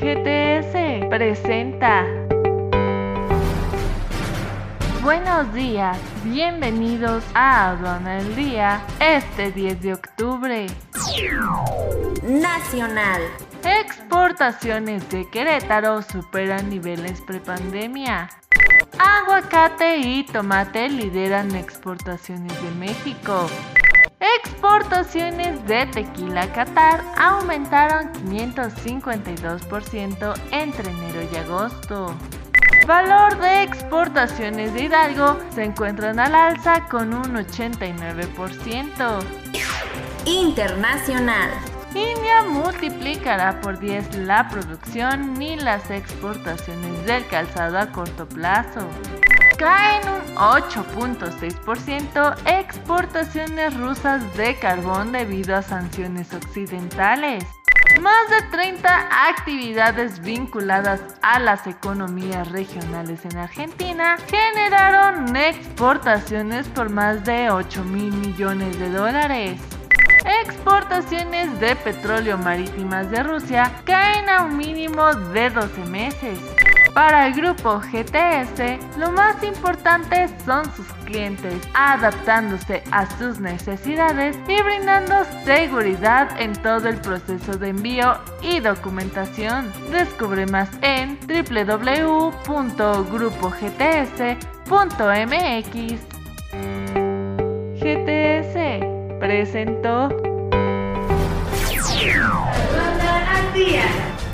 GTS presenta. Buenos días, bienvenidos a Aduana el Día, este 10 de octubre. Nacional. Exportaciones de Querétaro superan niveles prepandemia. Aguacate y tomate lideran exportaciones de México. Exportaciones de tequila a Qatar aumentaron 552% entre enero y agosto. Valor de exportaciones de Hidalgo se encuentran al alza con un 89%. Internacional. India multiplicará por 10 la producción y las exportaciones del calzado a corto plazo. Caen un 8.6% exportaciones rusas de carbón debido a sanciones occidentales. Más de 30 actividades vinculadas a las economías regionales en Argentina generaron exportaciones por más de 8 mil millones de dólares. Exportaciones de petróleo marítimas de Rusia caen a un mínimo de 12 meses. Para el grupo GTS, lo más importante son sus clientes, adaptándose a sus necesidades y brindando seguridad en todo el proceso de envío y documentación. Descubre más en www.grupogts.mx. GTS presentó